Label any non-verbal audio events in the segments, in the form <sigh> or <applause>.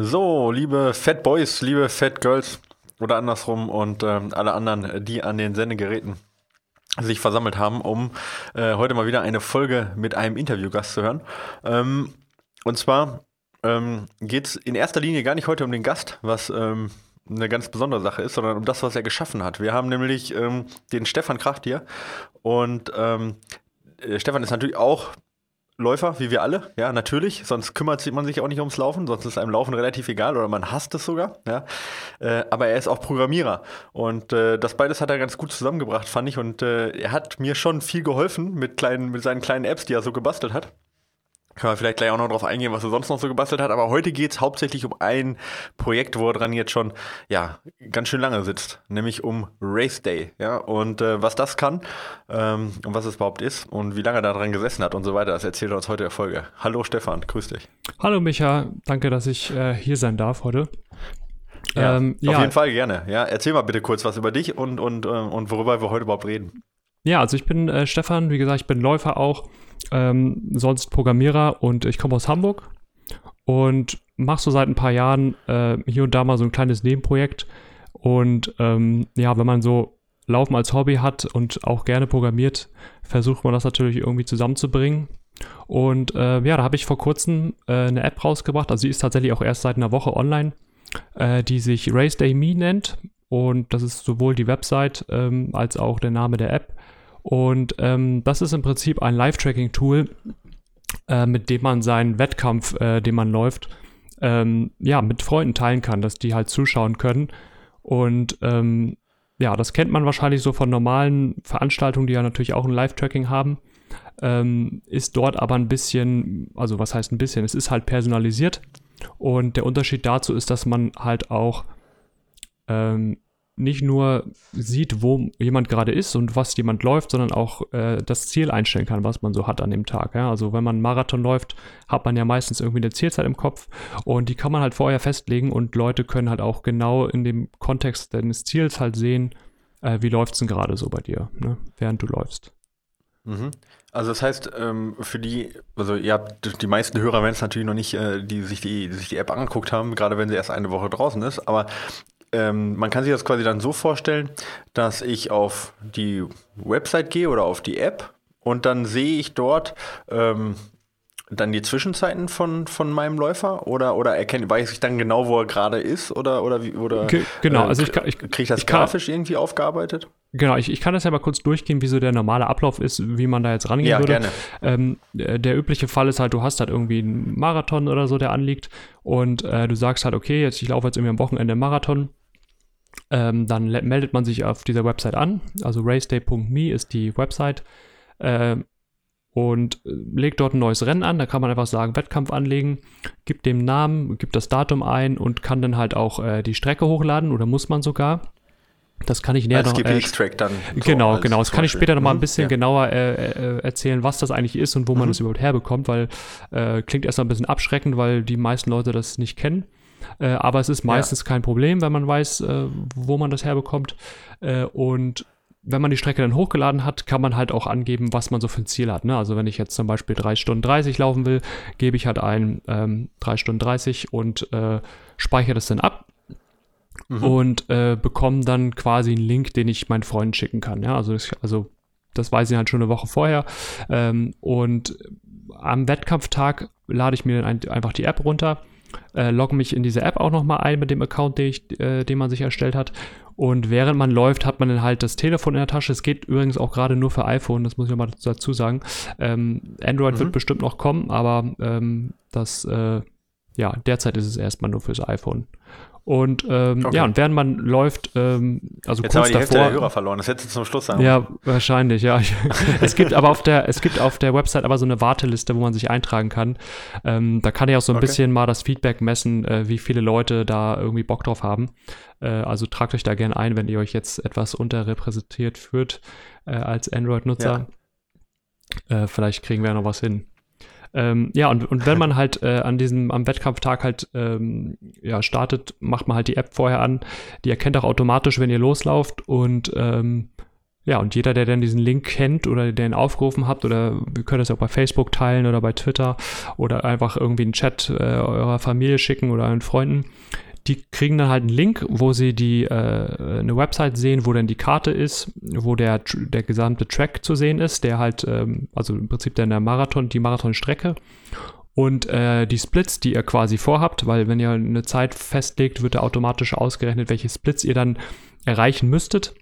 So, liebe Fat Boys, liebe Fat Girls oder andersrum und ähm, alle anderen, die an den Sendegeräten sich versammelt haben, um äh, heute mal wieder eine Folge mit einem Interviewgast zu hören. Ähm, und zwar ähm, geht es in erster Linie gar nicht heute um den Gast, was ähm, eine ganz besondere Sache ist, sondern um das, was er geschaffen hat. Wir haben nämlich ähm, den Stefan Kracht hier und ähm, äh, Stefan ist natürlich auch Läufer, wie wir alle, ja, natürlich. Sonst kümmert man sich auch nicht ums Laufen, sonst ist einem Laufen relativ egal oder man hasst es sogar, ja. Äh, aber er ist auch Programmierer und äh, das beides hat er ganz gut zusammengebracht, fand ich. Und äh, er hat mir schon viel geholfen mit, kleinen, mit seinen kleinen Apps, die er so gebastelt hat. Können wir vielleicht gleich auch noch drauf eingehen, was er sonst noch so gebastelt hat. Aber heute geht es hauptsächlich um ein Projekt, wo er dran jetzt schon ja, ganz schön lange sitzt, nämlich um Race Day. Ja? Und äh, was das kann ähm, und was es überhaupt ist und wie lange er daran gesessen hat und so weiter, das erzählt er uns heute der Folge. Hallo Stefan, grüß dich. Hallo Micha, danke, dass ich äh, hier sein darf heute. Ja, ähm, auf ja. jeden Fall gerne. Ja, erzähl mal bitte kurz was über dich und, und, äh, und worüber wir heute überhaupt reden. Ja, also ich bin äh, Stefan, wie gesagt, ich bin Läufer auch ähm, sonst Programmierer und ich komme aus Hamburg und mache so seit ein paar Jahren äh, hier und da mal so ein kleines Nebenprojekt. Und ähm, ja, wenn man so Laufen als Hobby hat und auch gerne programmiert, versucht man das natürlich irgendwie zusammenzubringen. Und äh, ja, da habe ich vor kurzem äh, eine App rausgebracht, also sie ist tatsächlich auch erst seit einer Woche online, äh, die sich Race Day Me nennt. Und das ist sowohl die Website ähm, als auch der Name der App. Und ähm, das ist im Prinzip ein Live-Tracking-Tool, äh, mit dem man seinen Wettkampf, äh, den man läuft, ähm, ja, mit Freunden teilen kann, dass die halt zuschauen können. Und ähm, ja, das kennt man wahrscheinlich so von normalen Veranstaltungen, die ja natürlich auch ein Live-Tracking haben. Ähm, ist dort aber ein bisschen, also was heißt ein bisschen, es ist halt personalisiert. Und der Unterschied dazu ist, dass man halt auch ähm, nicht nur sieht, wo jemand gerade ist und was jemand läuft, sondern auch äh, das Ziel einstellen kann, was man so hat an dem Tag. Ja? Also wenn man einen Marathon läuft, hat man ja meistens irgendwie eine Zielzeit im Kopf und die kann man halt vorher festlegen und Leute können halt auch genau in dem Kontext deines Ziels halt sehen, äh, wie läuft es denn gerade so bei dir, ne? während du läufst. Mhm. Also das heißt, ähm, für die, also ihr habt die meisten Hörer werden es natürlich noch nicht, äh, die sich die, die sich die App angeguckt haben, gerade wenn sie erst eine Woche draußen ist, aber ähm, man kann sich das quasi dann so vorstellen, dass ich auf die Website gehe oder auf die App und dann sehe ich dort ähm, dann die Zwischenzeiten von, von meinem Läufer oder, oder erkenne, weiß ich dann genau, wo er gerade ist oder, oder wie, oder Ge genau, äh, also ich, ich kriege ich das grafisch kann, irgendwie aufgearbeitet? Genau, ich, ich kann das ja mal kurz durchgehen, wie so der normale Ablauf ist, wie man da jetzt rangehen ja, würde. Gerne. Ähm, der übliche Fall ist halt, du hast halt irgendwie einen Marathon oder so, der anliegt und äh, du sagst halt, okay, jetzt ich laufe jetzt irgendwie am Wochenende Marathon ähm, dann meldet man sich auf dieser Website an. Also raceday.me ist die Website. Äh, und legt dort ein neues Rennen an. Da kann man einfach sagen, Wettkampf anlegen, gibt dem Namen, gibt das Datum ein und kann dann halt auch äh, die Strecke hochladen oder muss man sogar. Das kann ich näher als noch. GPX-Track dann. Genau, so genau. Das kann ich später noch mal ein bisschen ja. genauer äh, äh, erzählen, was das eigentlich ist und wo mhm. man das überhaupt herbekommt, weil äh, klingt erstmal ein bisschen abschreckend, weil die meisten Leute das nicht kennen. Äh, aber es ist meistens ja. kein Problem, wenn man weiß, äh, wo man das herbekommt. Äh, und wenn man die Strecke dann hochgeladen hat, kann man halt auch angeben, was man so für ein Ziel hat. Ne? Also wenn ich jetzt zum Beispiel 3 Stunden 30 laufen will, gebe ich halt ein ähm, 3 Stunden 30 und äh, speichere das dann ab. Mhm. Und äh, bekomme dann quasi einen Link, den ich meinen Freunden schicken kann. Ja? Also, ich, also das weiß ich halt schon eine Woche vorher. Ähm, und am Wettkampftag lade ich mir dann ein, einfach die App runter äh, logge mich in diese App auch nochmal ein mit dem Account, den, ich, äh, den man sich erstellt hat. Und während man läuft, hat man dann halt das Telefon in der Tasche. Es geht übrigens auch gerade nur für iPhone, das muss ich nochmal dazu sagen. Ähm, Android mhm. wird bestimmt noch kommen, aber ähm, das, äh, ja, derzeit ist es erstmal nur fürs iPhone. Und ähm, Okay. ja, und während man läuft, ähm, also Jetzt haben kurz wir die Hälfte der davor. Hörer verloren. Das hättest du zum Schluss sagen Ja, wahrscheinlich, ja. <laughs> es gibt aber auf der, es gibt auf der Website aber so eine Warteliste, wo man sich eintragen kann. Ähm, da kann ich auch so ein Okay. bisschen mal das Feedback messen, äh, wie viele Leute da irgendwie Bock drauf haben. Äh, also tragt euch da gerne ein, wenn ihr euch jetzt etwas unterrepräsentiert fühlt äh, als Android-Nutzer. Äh, vielleicht kriegen wir ja noch was hin. Ähm, ja, und, und wenn man halt äh, an diesem, am Wettkampftag halt ähm, ja, startet, macht man halt die App vorher an. Die erkennt auch automatisch, wenn ihr loslauft und ähm, ja, und jeder, der dann diesen Link kennt oder den aufgerufen habt, oder wir können das ja auch bei Facebook teilen oder bei Twitter oder einfach irgendwie einen Chat äh, eurer Familie schicken oder euren Freunden, die kriegen dann halt einen Link, wo sie die äh, eine Website sehen, wo dann die Karte ist, wo der, der gesamte Track zu sehen ist, der halt, ähm, also im Prinzip dann der Marathon, die Marathonstrecke und äh, die Splits, die ihr quasi vorhabt, weil wenn ihr eine Zeit festlegt, wird da automatisch ausgerechnet, welche Splits ihr dann erreichen müsstet.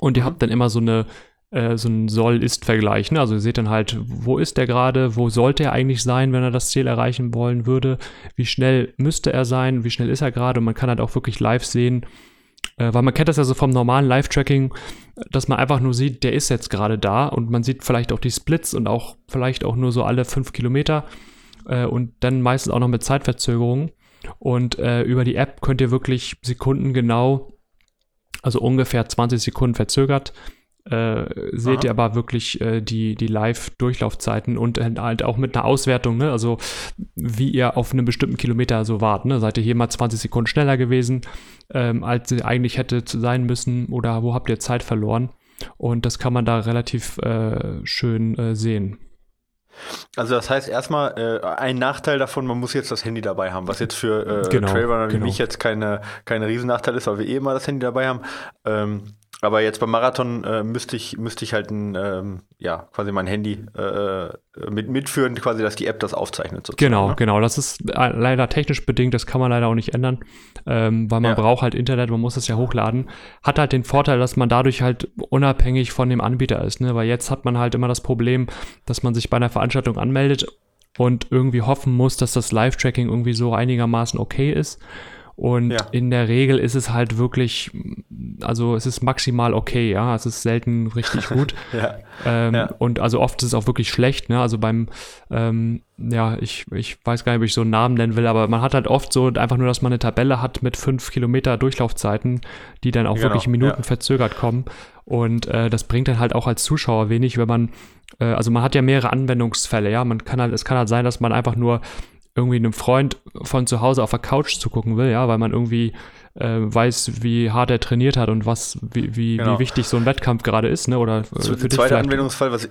Und ihr habt dann immer so eine äh, so ein Soll-Ist-Vergleich. Ne? Also ihr seht dann halt, wo ist der gerade, wo sollte er eigentlich sein, wenn er das Ziel erreichen wollen würde, wie schnell müsste er sein, wie schnell ist er gerade und man kann halt auch wirklich live sehen, äh, weil man kennt das ja so vom normalen Live-Tracking, dass man einfach nur sieht, der ist jetzt gerade da und man sieht vielleicht auch die Splits und auch vielleicht auch nur so alle fünf Kilometer äh, und dann meistens auch noch mit Zeitverzögerung. Und äh, über die App könnt ihr wirklich Sekunden genau, also ungefähr 20 Sekunden verzögert, äh, seht Aha. ihr aber wirklich äh, die, die Live-Durchlaufzeiten und halt auch mit einer Auswertung, ne? also wie ihr auf einem bestimmten Kilometer so wart. Ne? Seid ihr hier mal 20 Sekunden schneller gewesen, ähm, als ihr eigentlich hätte sein müssen oder wo habt ihr Zeit verloren? Und das kann man da relativ äh, schön äh, sehen. Also das heißt erstmal, äh, ein Nachteil davon, man muss jetzt das Handy dabei haben, was jetzt für äh, Genau, Trailrunner wie genau. mich jetzt keine, keine Riesennachteil ist, weil wir eh immer das Handy dabei haben. Ähm, aber jetzt beim Marathon äh, müsste ich, müsste ich halt ein, ähm, ja, quasi mein Handy äh, mit, mitführen, quasi, dass die App das aufzeichnet. Genau, ne? genau. Das ist äh, leider technisch bedingt, das kann man leider auch nicht ändern, ähm, weil man Ja. braucht halt Internet, man muss das ja hochladen. Hat halt den Vorteil, dass man dadurch halt unabhängig von dem Anbieter ist, ne? Weil jetzt hat man halt immer das Problem, dass man sich bei einer Veranstaltung anmeldet und irgendwie hoffen muss, dass das Live-Tracking irgendwie so einigermaßen okay ist. Und Ja. in der Regel ist es halt wirklich, also es ist maximal okay, ja. Es ist selten richtig gut. <laughs> Ja. Ähm, Ja. Und also oft ist es auch wirklich schlecht, ne? Also beim, ähm, ja, ich, ich weiß gar nicht, ob ich so einen Namen nennen will, aber man hat halt oft so einfach nur, dass man eine Tabelle hat mit fünf Kilometer Durchlaufzeiten, die dann auch Genau, wirklich Minuten verzögert kommen. Und äh, das bringt dann halt auch als Zuschauer wenig, wenn man, äh, also man hat ja mehrere Anwendungsfälle, ja. Man kann halt, es kann halt sein, dass man einfach nur irgendwie einem Freund von zu Hause auf der Couch zugucken will, ja, weil man irgendwie äh, weiß, wie hart er trainiert hat und was, wie, wie, Genau. wie wichtig so ein Wettkampf gerade ist, ne? Oder äh, für zweiter vielleicht- Anwendungsfall, was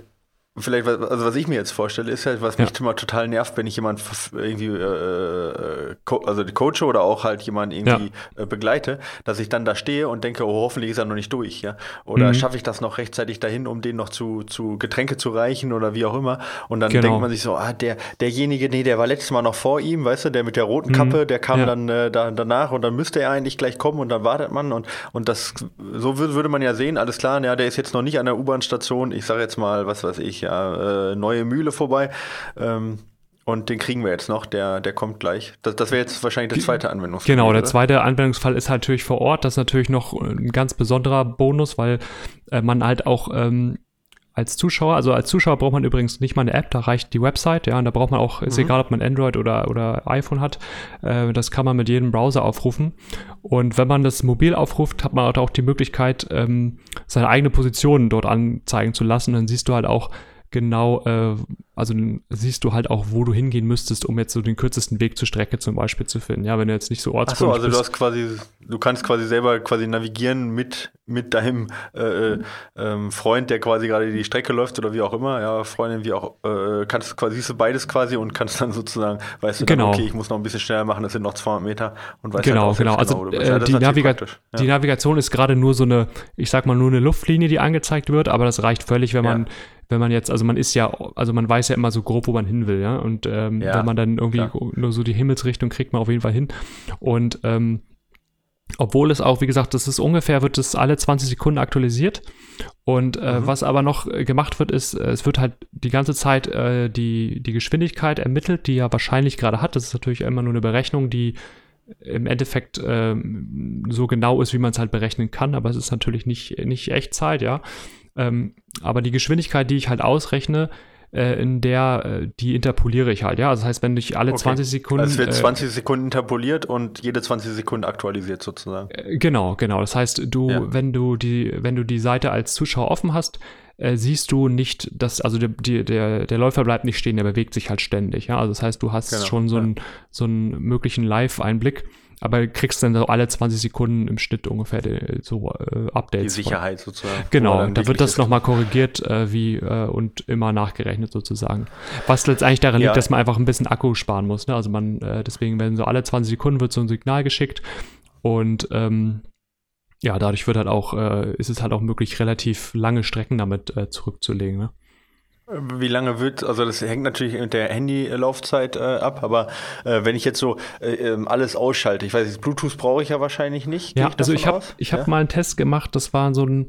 vielleicht, was- also was ich mir jetzt vorstelle, ist halt, was Ja. mich immer total nervt, wenn ich jemand irgendwie, äh, also coache oder auch halt jemand irgendwie äh, begleite, dass ich dann da stehe und denke, oh, hoffentlich ist er noch nicht durch, ja. Oder Mhm. schaffe ich das noch rechtzeitig dahin, um den noch zu, zu Getränke zu reichen oder wie auch immer. Und dann Genau. denkt man sich so, ah, der, derjenige, nee, der war letztes Mal noch vor ihm, weißt du, der mit der roten Kappe, der kam Mhm. Ja. dann äh, da, danach und dann müsste er eigentlich gleich kommen und dann wartet man und, und das, so würde, würde man ja sehen, alles klar, ja, der ist jetzt noch nicht an der U-Bahn-Station, ich sage jetzt mal, was weiß ich, ja, äh, neue Mühle vorbei. Ähm, und den kriegen wir jetzt noch, der, der kommt gleich. Das, das wäre jetzt wahrscheinlich der zweite Anwendungsfall. Genau, der oder? zweite Anwendungsfall ist halt natürlich vor Ort. Das ist natürlich noch ein ganz besonderer Bonus, weil äh, man halt auch ähm, als Zuschauer, also als Zuschauer braucht man übrigens nicht mal eine App, da reicht die Website, ja, und da braucht man auch, ist egal, ob man Android oder, oder iPhone hat, äh, das kann man mit jedem Browser aufrufen. Und wenn man das mobil aufruft, hat man halt auch die Möglichkeit, ähm, seine eigene Position dort anzeigen zu lassen. Dann siehst du halt auch genau, äh, also siehst du halt auch, wo du hingehen müsstest, um jetzt so den kürzesten Weg zur Strecke zum Beispiel zu finden. Ja, wenn du jetzt nicht so Ach so, ortskundig also du hast quasi, du kannst quasi selber quasi navigieren mit, mit deinem äh, äh, ähm, Freund, der quasi gerade die Strecke läuft oder wie auch immer, ja, Freundin, wie auch, äh, kannst quasi, siehst du beides quasi und kannst dann sozusagen, weißt du, Genau. dann, okay, ich muss noch ein bisschen schneller machen, das sind noch 200 Meter und weißt Genau, halt genau. Also bist. äh, Ja, die, Naviga praktisch. die Navigation ist gerade nur so eine, ich sag mal, nur eine Luftlinie, die angezeigt wird, aber das reicht völlig, wenn Ja. man, wenn man jetzt, also man ist ja, also man weiß ja immer so grob, wo man hin will, ja. Und ähm, Ja, wenn man dann irgendwie klar. nur so die Himmelsrichtung kriegt man auf jeden Fall hin. Und ähm, obwohl es auch, wie gesagt, das ist ungefähr, wird es alle 20 Sekunden aktualisiert. Und äh, Mhm. was aber noch äh, gemacht wird, ist, äh, es wird halt die ganze Zeit äh, die, die Geschwindigkeit ermittelt, die er wahrscheinlich gerade hat. Das ist natürlich immer nur eine Berechnung, die im Endeffekt ähm, so genau ist, wie man es halt berechnen kann, aber es ist natürlich nicht, nicht Echtzeit, ja. Ähm, aber die Geschwindigkeit, die ich halt ausrechne, äh, in der, äh, die interpoliere ich halt, ja. Also das heißt, wenn ich alle Okay. 20 Sekunden. Also es wird äh, 20 Sekunden interpoliert und jede 20 Sekunden aktualisiert sozusagen. Äh, Genau, genau. Das heißt, du, Ja. wenn du die, wenn du die Seite als Zuschauer offen hast, äh, siehst du nicht, dass, also der, die, der, der Läufer bleibt nicht stehen, der bewegt sich halt ständig. Ja? Also das heißt, du hast Genau, schon so ja. einen, so einen möglichen Live-Einblick, aber kriegst dann so alle 20 Sekunden im Schnitt ungefähr die, so äh, Die Updates. von- Sicherheit sozusagen. Wo Genau, da wird das nochmal korrigiert äh, wie, äh, und immer nachgerechnet sozusagen. Was letztendlich daran Ja. liegt, dass man einfach ein bisschen Akku sparen muss. Ne? Also man, äh, deswegen werden so alle 20 Sekunden wird so ein Signal geschickt und ähm, ja, dadurch wird halt auch, äh, ist es halt auch möglich, relativ lange Strecken damit äh, zurückzulegen. Ne? Wie lange wird, also das hängt natürlich mit der Handy-Laufzeit äh, ab, aber äh, wenn ich jetzt so äh, ähm, alles ausschalte, ich weiß nicht, Bluetooth brauche ich ja wahrscheinlich nicht. Ja, also davon ich habe ich hab ja? mal einen Test gemacht, das war so ein,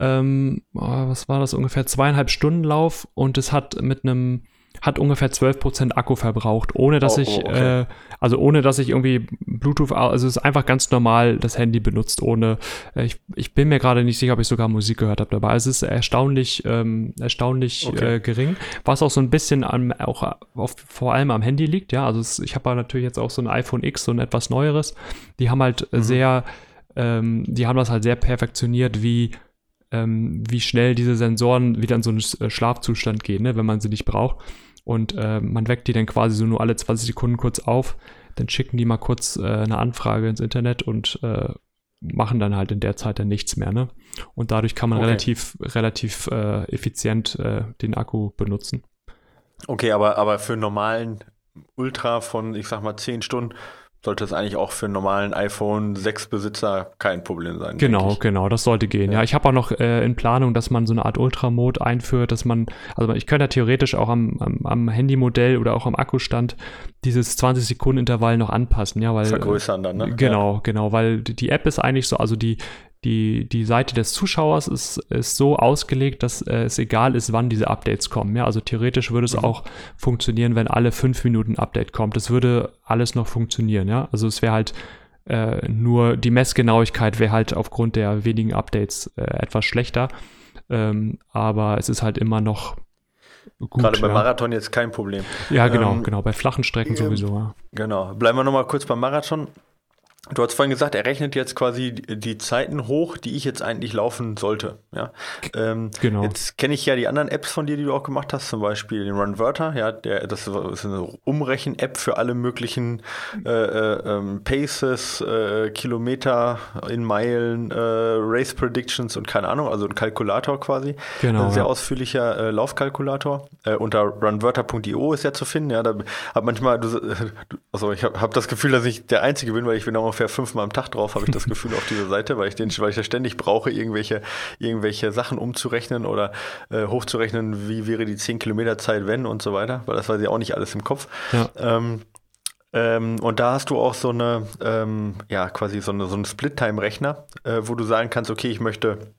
ähm, oh, was war das, ungefähr zweieinhalb Stunden Lauf und es hat mit einem, hat ungefähr 12% Akku verbraucht, ohne dass Oh, ich, oh, okay. äh, also ohne dass ich irgendwie Bluetooth, also es ist einfach ganz normal das Handy benutzt, ohne, äh, ich, ich bin mir gerade nicht sicher, ob ich sogar Musik gehört habe dabei. Also es ist erstaunlich, ähm, erstaunlich Okay. äh, gering, was auch so ein bisschen am, auch auf, vor allem am Handy liegt, ja, also es, ich habe natürlich jetzt auch so ein iPhone X, so ein etwas neueres, die haben halt äh, sehr, ähm, die haben das halt sehr perfektioniert, wie, ähm, wie schnell diese Sensoren wieder in so einen äh, Schlafzustand gehen, ne, wenn man sie nicht braucht. Und äh, man weckt die dann quasi so nur alle 20 Sekunden kurz auf, dann schicken die mal kurz äh, eine Anfrage ins Internet und äh, machen dann halt in der Zeit dann nichts mehr, ne? Und dadurch kann man Okay. relativ, relativ äh, effizient äh, den Akku benutzen. Okay, aber, aber für einen normalen Ultra von, ich sag mal, 10 Stunden sollte es eigentlich auch für einen normalen iPhone 6 Besitzer kein Problem sein. Genau, genau, das sollte gehen. Ja, Ja. ich habe auch noch äh, in Planung, dass man so eine Art Ultra-Mode einführt, dass man, also ich könnte ja theoretisch auch am, am, am Handymodell oder auch am Akkustand dieses 20-Sekunden-Intervall noch anpassen, ja, weil. Vergrößern dann, ne? Genau, genau, weil die App ist eigentlich so, also die, die, die Seite des Zuschauers ist, ist so ausgelegt, dass äh, es egal ist, wann diese Updates kommen. Ja, also theoretisch würde es Mhm. auch funktionieren, wenn alle fünf Minuten ein Update kommt. Das würde alles noch funktionieren, ja. Also es wäre halt äh, nur die Messgenauigkeit wäre halt aufgrund der wenigen Updates äh, etwas schlechter. Ähm, aber es ist halt immer noch gut. Gerade beim ja. Marathon jetzt kein Problem. ja, genau, ähm, genau. Bei flachen Strecken ähm, sowieso. Ja. Genau. Bleiben wir nochmal kurz beim Marathon. Du hast vorhin gesagt, er rechnet jetzt quasi die Zeiten hoch, die ich jetzt eigentlich laufen sollte. Ja. Ähm, Genau. Jetzt kenne ich ja die anderen Apps von dir, die du auch gemacht hast, zum Beispiel den Runverter. Ja, der, das ist eine Umrechen-App für alle möglichen äh, äh, ähm, Paces, äh, Kilometer in Meilen, äh, Race Predictions und keine Ahnung, also ein Kalkulator quasi. Genau, Ein sehr ausführlicher äh, Laufkalkulator. Äh, unter runwörter.io ist ja zu finden. Ja, da hab manchmal, du, also ich habe hab das Gefühl, dass ich der Einzige bin, weil ich bin ungefähr fünfmal am Tag drauf, habe ich das Gefühl auf dieser Seite, weil ich den, weil ich ja ständig brauche, irgendwelche, irgendwelche Sachen umzurechnen oder äh, hochzurechnen, wie wäre die 10 Kilometer Zeit, wenn und so weiter, weil das weiß ich auch nicht alles im Kopf. Ja. Ähm, ähm, und da hast du auch so eine, ähm, ja, quasi so, eine, so einen Split-Time-Rechner, äh, wo du sagen kannst, okay, ich möchte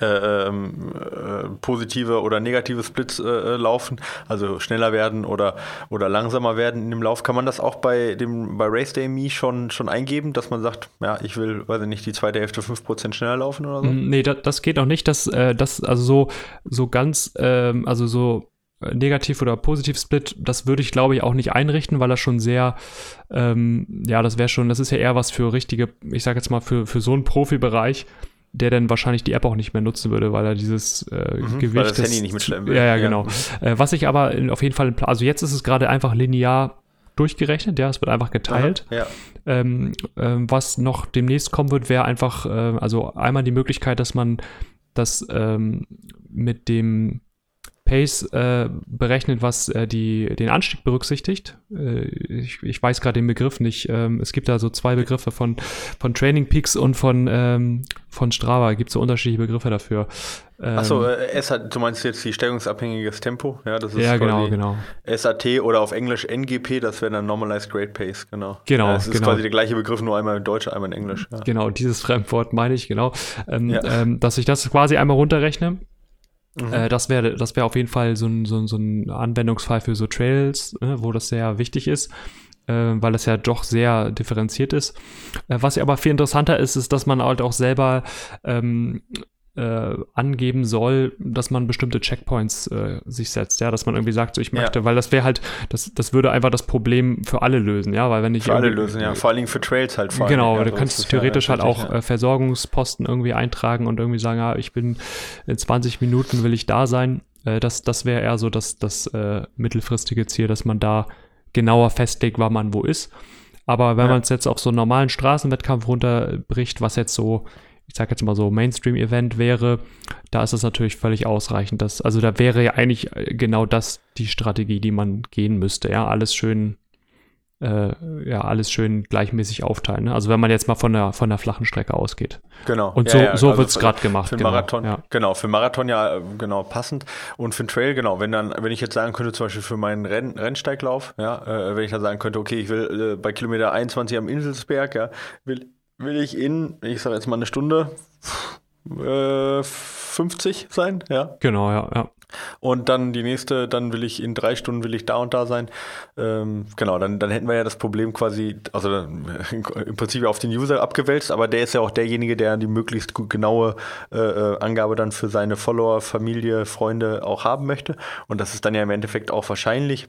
äh, ähm, äh, positive oder negative Splits äh, äh, laufen, also schneller werden oder, oder langsamer werden in dem Lauf. Kann man das auch bei dem bei Race Day Me schon, schon eingeben, dass man sagt, ja, ich will, weiß ich nicht, die zweite Hälfte 5% schneller laufen oder so? Mm, Nee, das, das geht auch nicht. Das, äh, das also so, so ganz, ähm, also so negativ oder positiv Split, das würde ich glaube ich auch nicht einrichten, weil das schon sehr, ähm, ja, das wäre schon, das ist ja eher was für richtige, ich sage jetzt mal für, für so einen Profibereich, der dann wahrscheinlich die App auch nicht mehr nutzen würde, weil er dieses äh, Mhm, Gewicht weil das des- Handy nicht mitschleppen will. Ja, ja, Ja. genau. Äh, was ich aber in, auf jeden Fall, also jetzt ist es gerade einfach linear durchgerechnet, ja, es wird einfach geteilt. Ja. Ähm, ähm, was noch demnächst kommen wird, wäre einfach, äh, also einmal die Möglichkeit, dass man das ähm, mit dem Pace äh, berechnet, was äh, die, den Anstieg berücksichtigt. Äh, ich, ich weiß gerade den Begriff nicht. Ähm, es gibt da so zwei Begriffe von, von Training Peaks und von, ähm, von Strava. Gibt so unterschiedliche Begriffe dafür. Ähm, Achso, äh, es hat, du meinst jetzt die stellungsabhängiges Tempo, ja, das ist ja, genau, genau. SAT oder auf Englisch NGP, das wäre dann Normalized Grade Pace, genau. Genau, Ja, es ist genau. quasi der gleiche Begriff, nur einmal in Deutsch, einmal in Englisch. Ja. Genau, dieses Fremdwort meine ich, genau. Ähm, Ja. ähm, dass ich das quasi einmal runterrechne. Mhm. Äh, das wäre das wäre auf jeden Fall so ein, so, ein- so ein Anwendungsfall für so Trails, ne, wo das sehr wichtig ist. äh, weil das ja doch sehr differenziert ist. Äh, was ja aber viel interessanter ist, ist, dass man halt auch selber ähm, äh, angeben soll, dass man bestimmte Checkpoints äh, sich setzt, ja, dass man irgendwie sagt, so ich möchte, ja. weil das wäre halt, das, das würde einfach das Problem für alle lösen, ja, weil wenn ich für alle lösen, ja, vor allen Dingen für Trails halt. Vor genau, du könntest theoretisch ja halt auch äh, Versorgungsposten irgendwie eintragen und irgendwie sagen, ja, ich bin in 20 Minuten will ich da sein. Äh, das das wäre eher so das, das äh, mittelfristige Ziel, dass man da genauer festlegt, wann man wo ist. Aber wenn ja. man es jetzt auf so einen normalen Straßenwettkampf runterbricht, was jetzt so ich sage jetzt mal so, Mainstream-Event wäre, da ist es natürlich völlig ausreichend. Dass, also da wäre ja eigentlich äh, genau das die Strategie, die man gehen müsste. Ja, alles schön, äh, ja, alles schön gleichmäßig aufteilen. Ne? Also wenn man jetzt mal von der, von der flachen Strecke ausgeht. Genau. Und so, ja, so also wird es gerade gemacht. Für genau. Marathon, ja. genau, für Marathon ja genau passend. Und für den Trail, genau, wenn dann, wenn ich jetzt sagen könnte, zum Beispiel für meinen Renn, Rennsteiglauf, ja, äh, wenn ich dann sagen könnte, okay, ich will äh, bei Kilometer 21 am Inselsberg, ja, will will ich in, ich sage jetzt mal eine Stunde, äh, 50 sein, ja. Genau, ja, ja. Und dann die nächste, dann will ich in drei Stunden will ich da und da sein. Ähm, genau, dann, dann hätten wir ja das Problem quasi, also im Prinzip auf den User abgewälzt, aber der ist ja auch derjenige, der die möglichst genaue äh, äh, Angabe dann für seine Follower, Familie, Freunde auch haben möchte. Und das ist dann ja im Endeffekt auch wahrscheinlich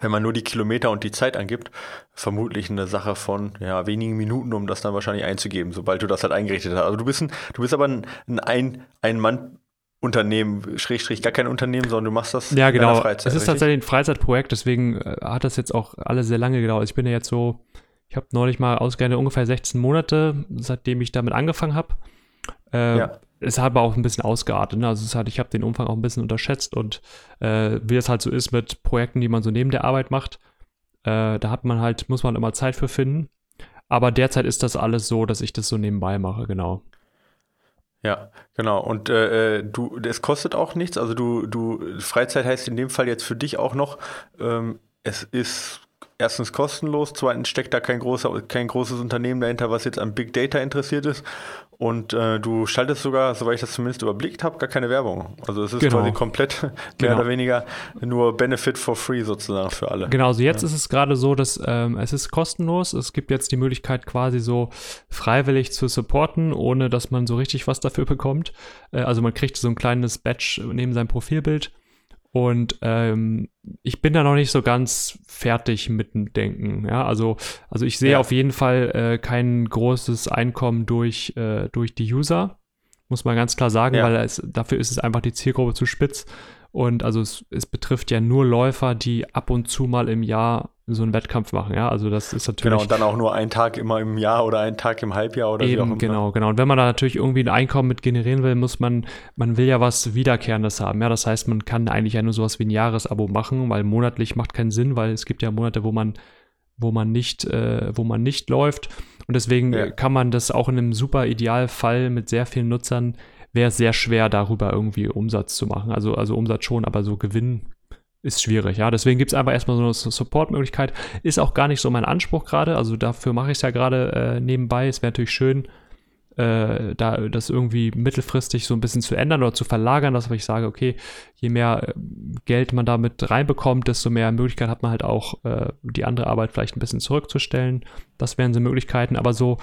wenn man nur die Kilometer und die Zeit angibt, vermutlich eine Sache von ja, wenigen Minuten, um das dann wahrscheinlich einzugeben, sobald du das halt eingerichtet hast. Also du bist ein, du bist aber ein, ein, ein Mann. Unternehmen, Schrägstrich gar kein Unternehmen, sondern du machst das ja, genau. in deiner Freizeit. Es ist richtig? tatsächlich ein Freizeitprojekt, deswegen äh, hat das jetzt auch alle sehr lange gedauert. Ich bin ja jetzt so, ich habe neulich mal ausgerechnet ungefähr 16 Monate, seitdem ich damit angefangen habe. Äh, ja ist aber auch ein bisschen ausgeartet. Ne? Also es halt, ich habe den Umfang auch ein bisschen unterschätzt und äh, wie es halt so ist mit Projekten, die man so neben der Arbeit macht, äh, da hat man halt, muss man immer Zeit für finden. Aber derzeit ist das alles so, dass ich das so nebenbei mache, genau. Ja, genau. Und äh, äh du, es kostet auch nichts. Also du, du, Freizeit heißt in dem Fall jetzt für dich auch noch, ähm, es ist erstens kostenlos, zweitens steckt da kein, großer, kein großes Unternehmen dahinter, was jetzt an Big Data interessiert ist. Und äh, du schaltest sogar, soweit ich das zumindest überblickt habe, gar keine Werbung. Also es ist genau. quasi komplett <laughs> mehr genau. oder weniger nur Benefit for free sozusagen für alle. Genau, also jetzt ja. ist es gerade so, dass ähm, es ist kostenlos. Es gibt jetzt die Möglichkeit quasi so freiwillig zu supporten, ohne dass man so richtig was dafür bekommt. Äh, also man kriegt so ein kleines Badge neben seinem Profilbild und ähm, ich bin da noch nicht so ganz fertig mit dem Denken. Ja, also, also ich sehe ja. auf jeden Fall äh, kein großes Einkommen durch, äh, durch die User. Muss man ganz klar sagen, ja. weil es, dafür ist es einfach die Zielgruppe zu spitz. Und also es, es betrifft ja nur Läufer, die ab und zu mal im Jahr so einen Wettkampf machen, ja. Also das ist natürlich. Genau, und dann auch nur einen Tag immer im Jahr oder einen Tag im Halbjahr oder eben, wie auch immer. Genau, genau. Und wenn man da natürlich irgendwie ein Einkommen mit generieren will, muss man, man will ja was Wiederkehrendes haben. Ja, das heißt, man kann eigentlich ja nur sowas wie ein Jahresabo machen, weil monatlich macht keinen Sinn, weil es gibt ja Monate, wo man, wo man nicht, äh, wo man nicht läuft. Und deswegen ja. kann man das auch in einem super Idealfall mit sehr vielen Nutzern wäre es sehr schwer, darüber irgendwie Umsatz zu machen. Also, also Umsatz schon, aber so Gewinn ist schwierig, ja. Deswegen gibt es einfach erstmal so eine Support-Möglichkeit. Ist auch gar nicht so mein Anspruch gerade. Also dafür mache ich es ja gerade äh, nebenbei. Es wäre natürlich schön, äh, da das irgendwie mittelfristig so ein bisschen zu ändern oder zu verlagern, dass ich sage, okay, je mehr äh, Geld man damit reinbekommt, desto mehr Möglichkeit hat man halt auch, äh, die andere Arbeit vielleicht ein bisschen zurückzustellen. Das wären so Möglichkeiten, aber so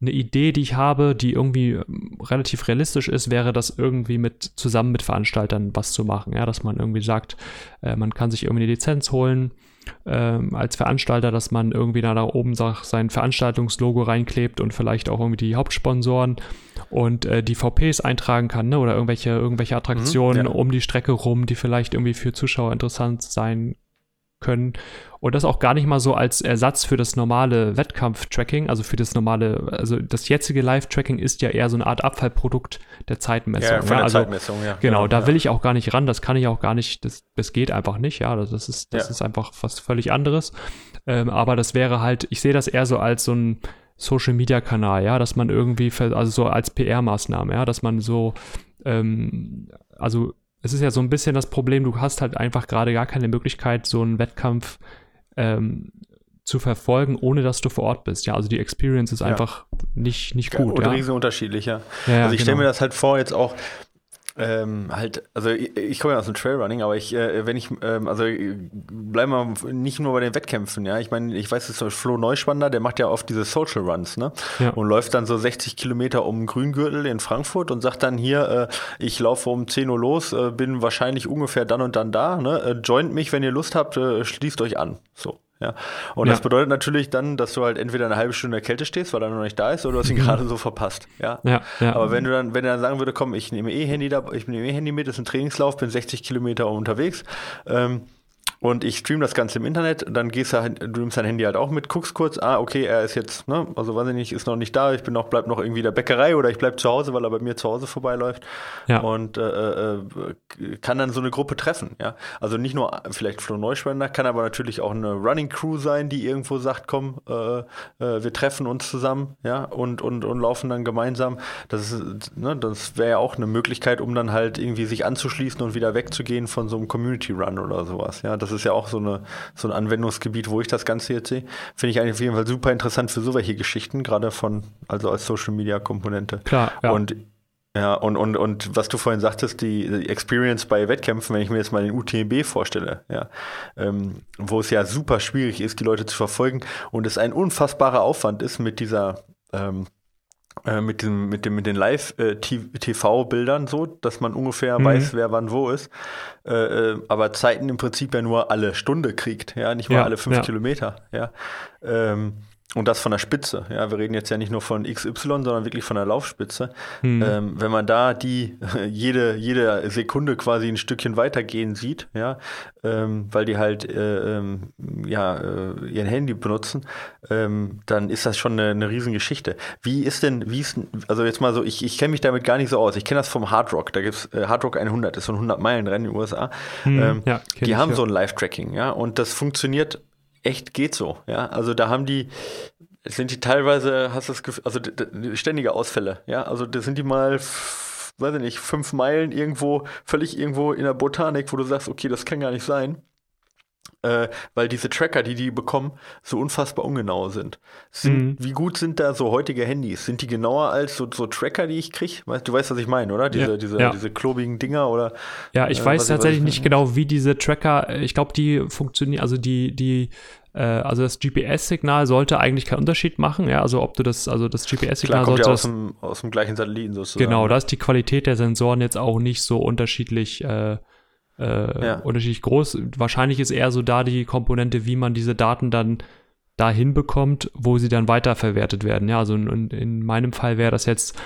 eine Idee, die ich habe, die irgendwie ähm, relativ realistisch ist, wäre das irgendwie mit zusammen mit Veranstaltern was zu machen. Ja, dass man irgendwie sagt, äh, man kann sich irgendwie eine Lizenz holen ähm, als Veranstalter, dass man irgendwie da, da oben sagt, sein Veranstaltungslogo reinklebt und vielleicht auch irgendwie die Hauptsponsoren und äh, die VPs eintragen kann, ne? Oder irgendwelche, irgendwelche mhm, Attraktionen mhm, ja. um die Strecke rum, die vielleicht irgendwie für Zuschauer interessant sein können. Und das auch gar nicht mal so als Ersatz für das normale Wettkampf-Tracking, also für das normale, also das jetzige Live-Tracking ist ja eher so eine Art Abfallprodukt der Zeitmessung. Ja, von der also, Zeitmessung, ja. Genau, ja, da will ich auch gar nicht ran, das kann ich auch gar nicht, das, das geht einfach nicht, ja, das ist, das ja. ist einfach was völlig anderes. Ähm, aber das wäre halt, ich sehe das eher so als so ein Social Media Kanal, ja, dass man irgendwie, also so als PR-Maßnahme, ja, dass man so, ähm, also es ist ja so ein bisschen das Problem, du hast halt einfach gerade gar keine Möglichkeit, so einen Wettkampf ähm, zu verfolgen, ohne dass du vor Ort bist. Ja, also die Experience ist ja. einfach nicht, nicht gut. Oder ja. riesen unterschiedlich, ja. ja also ich genau. stelle mir das halt vor, jetzt auch, ähm, halt, also ich, ich komme ja aus dem Trailrunning, aber ich, äh, wenn ich, ähm, also bleiben wir nicht nur bei den Wettkämpfen, ja. Ich meine, ich weiß, es ist Flo Neuspanner, der macht ja oft diese Social Runs, ne? Ja. Und läuft dann so 60 Kilometer um Grüngürtel in Frankfurt und sagt dann hier, äh, ich laufe um 10 Uhr los, äh, bin wahrscheinlich ungefähr dann und dann da, ne? Äh, joint mich, wenn ihr Lust habt, äh, schließt euch an. So. Ja. Und ja. das bedeutet natürlich dann, dass du halt entweder eine halbe Stunde in der Kälte stehst, weil er noch nicht da ist, oder du hast ihn gerade so verpasst. Ja? Ja, ja. Aber wenn du dann, wenn er dann sagen würde, komm, ich nehme eh Handy da, ich nehme eh Handy mit, das ist ein Trainingslauf, bin 60 Kilometer unterwegs, ähm, und ich stream das Ganze im Internet, dann gehst du, halt, du nimmst dein Handy halt auch mit, guckst kurz, ah, okay, er ist jetzt, ne, also weiß ich nicht, ist noch nicht da, ich bin noch, bleib noch irgendwie der Bäckerei oder ich bleib zu Hause, weil er bei mir zu Hause vorbeiläuft. Ja. Und äh, äh, kann dann so eine Gruppe treffen, ja. Also nicht nur vielleicht Flo Neuschwender, kann aber natürlich auch eine Running Crew sein, die irgendwo sagt, komm, äh, äh, wir treffen uns zusammen, ja, und, und, und laufen dann gemeinsam. Das ist, ne, das wäre ja auch eine Möglichkeit, um dann halt irgendwie sich anzuschließen und wieder wegzugehen von so einem Community Run oder sowas, ja. Das das ist ja auch so, eine, so ein Anwendungsgebiet, wo ich das Ganze jetzt sehe. Finde ich eigentlich auf jeden Fall super interessant für solche Geschichten, gerade von, also als Social Media Komponente. Klar, ja. Und ja, und, und, und was du vorhin sagtest, die, die Experience bei Wettkämpfen, wenn ich mir jetzt mal den UTMB vorstelle, ja, ähm, wo es ja super schwierig ist, die Leute zu verfolgen und es ein unfassbarer Aufwand ist mit dieser ähm, äh, mit, dem, mit, dem, mit den Live-TV-Bildern so, dass man ungefähr mhm. weiß, wer wann wo ist. Äh, äh, aber Zeiten im Prinzip ja nur alle Stunde kriegt, ja, nicht mal ja, alle fünf ja. Kilometer, ja. Ähm, und das von der Spitze. Ja, wir reden jetzt ja nicht nur von XY, sondern wirklich von der Laufspitze. Mhm. Ähm, wenn man da die <laughs> jede, jede Sekunde quasi ein Stückchen weitergehen sieht, ja, ähm, weil die halt äh, ähm, ja, äh, ihren Handy benutzen, ähm, dann ist das schon eine, eine Riesengeschichte. Wie ist denn, wie ist, also jetzt mal so, ich, ich kenne mich damit gar nicht so aus. Ich kenne das vom Hard Rock. Da gibt es äh, Hard Rock 100, das ist so ein 100-Meilen-Rennen in den USA. Mhm, ja, die ich, haben ja. so ein Live-Tracking, ja, und das funktioniert echt geht so. Ja, also da haben die, sind die teilweise, hast du das Gefühl, also ständige Ausfälle. Ja, also da sind die mal, weiß ich nicht, fünf Meilen irgendwo, völlig irgendwo in der Botanik, wo du sagst, okay, das kann gar nicht sein äh, weil diese Tracker, die die bekommen, so unfassbar ungenau sind. sind mhm. Wie gut sind da so heutige Handys? Sind die genauer als so, so Tracker, die ich kriege? Du weißt, was ich meine, oder? Diese, ja, diese, ja. diese klobigen Dinger oder? Ja, ich äh, weiß tatsächlich ich, nicht genau, wie diese Tracker, ich glaube, die funktionieren, also die, die äh, also das GPS-Signal sollte eigentlich keinen Unterschied machen, ja, also ob du das, also das GPS-Signal sollte ja aus dem, aus dem gleichen Satelliten sozusagen. Genau, da ist die Qualität der Sensoren jetzt auch nicht so unterschiedlich äh, äh, ja. unterschiedlich groß. Wahrscheinlich ist eher so da die Komponente, wie man diese Daten dann dahin bekommt, wo sie dann weiterverwertet werden. Ja, also in, in meinem Fall wäre das jetzt,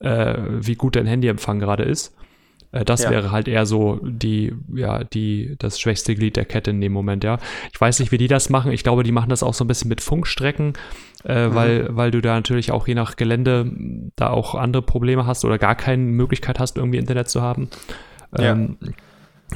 äh, wie gut dein Handyempfang gerade ist. Äh, das ja. wäre halt eher so die, ja, die, das schwächste Glied der Kette in dem Moment, ja. Ich weiß nicht, wie die das machen. Ich glaube, die machen das auch so ein bisschen mit Funkstrecken, äh, mhm. weil, weil du da natürlich auch je nach Gelände da auch andere Probleme hast oder gar keine Möglichkeit hast, irgendwie Internet zu haben. Ja.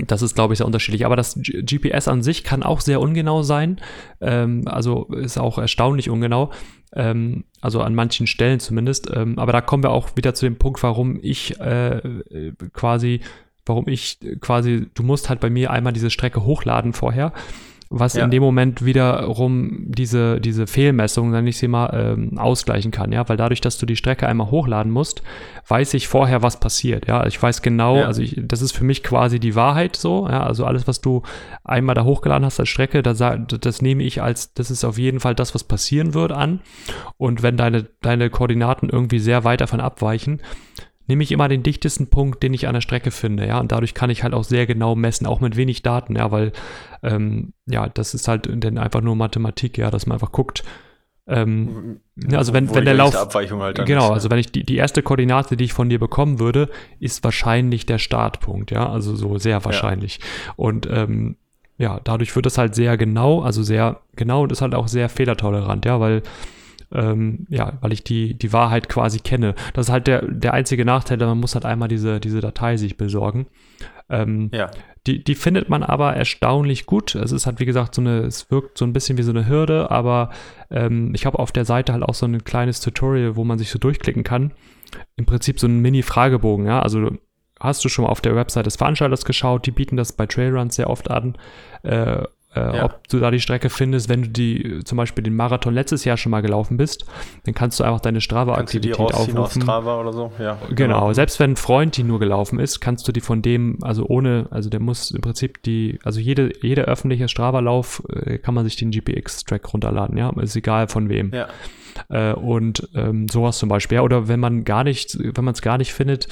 Das ist, glaube ich, sehr unterschiedlich. Aber das GPS an sich kann auch sehr ungenau sein. Ähm, also ist auch erstaunlich ungenau. Ähm, also an manchen Stellen zumindest. Ähm, aber da kommen wir auch wieder zu dem Punkt, warum ich äh, quasi, warum ich quasi, du musst halt bei mir einmal diese Strecke hochladen vorher was ja. in dem Moment wiederum diese, diese Fehlmessung, dann ich sie mal, ähm, ausgleichen kann, ja, weil dadurch, dass du die Strecke einmal hochladen musst, weiß ich vorher, was passiert, ja, ich weiß genau, ja. also ich, das ist für mich quasi die Wahrheit so, ja, also alles, was du einmal da hochgeladen hast als Strecke, das, das nehme ich als, das ist auf jeden Fall das, was passieren wird an und wenn deine, deine Koordinaten irgendwie sehr weit davon abweichen, nehme ich immer den dichtesten Punkt, den ich an der Strecke finde, ja, und dadurch kann ich halt auch sehr genau messen, auch mit wenig Daten, ja, weil, ähm, ja, das ist halt dann einfach nur Mathematik, ja, dass man einfach guckt, ähm, ja, also wenn, wenn der Lauf, halt genau, ist, also wenn ich die, die erste Koordinate, die ich von dir bekommen würde, ist wahrscheinlich der Startpunkt, ja, also so sehr wahrscheinlich. Ja. Und ähm, ja, dadurch wird es halt sehr genau, also sehr genau und ist halt auch sehr fehlertolerant, ja, weil ähm, ja, weil ich die, die Wahrheit quasi kenne. Das ist halt der, der einzige Nachteil, man muss halt einmal diese, diese Datei sich besorgen. Ähm, ja. Die, die findet man aber erstaunlich gut. Es ist halt, wie gesagt, so eine, es wirkt so ein bisschen wie so eine Hürde, aber ähm, ich habe auf der Seite halt auch so ein kleines Tutorial, wo man sich so durchklicken kann. Im Prinzip so ein Mini-Fragebogen, ja. Also hast du schon mal auf der Website des Veranstalters geschaut, die bieten das bei Trailruns sehr oft an. Äh, äh, Ja. ob du da die Strecke findest, wenn du die zum Beispiel den Marathon letztes Jahr schon mal gelaufen bist, dann kannst du einfach deine Strava-Aktivität aufrufen. Strava oder so? Ja. Genau, selbst wenn ein Freund die nur gelaufen ist, kannst du die von dem, also ohne, also der muss im Prinzip die, also jede, jeder öffentliche Strava-Lauf äh, kann man sich den GPX-Track runterladen, ja, ist egal von wem. Ja. Äh, und ähm, sowas zum Beispiel. Ja, oder wenn man gar nicht, wenn man es gar nicht findet,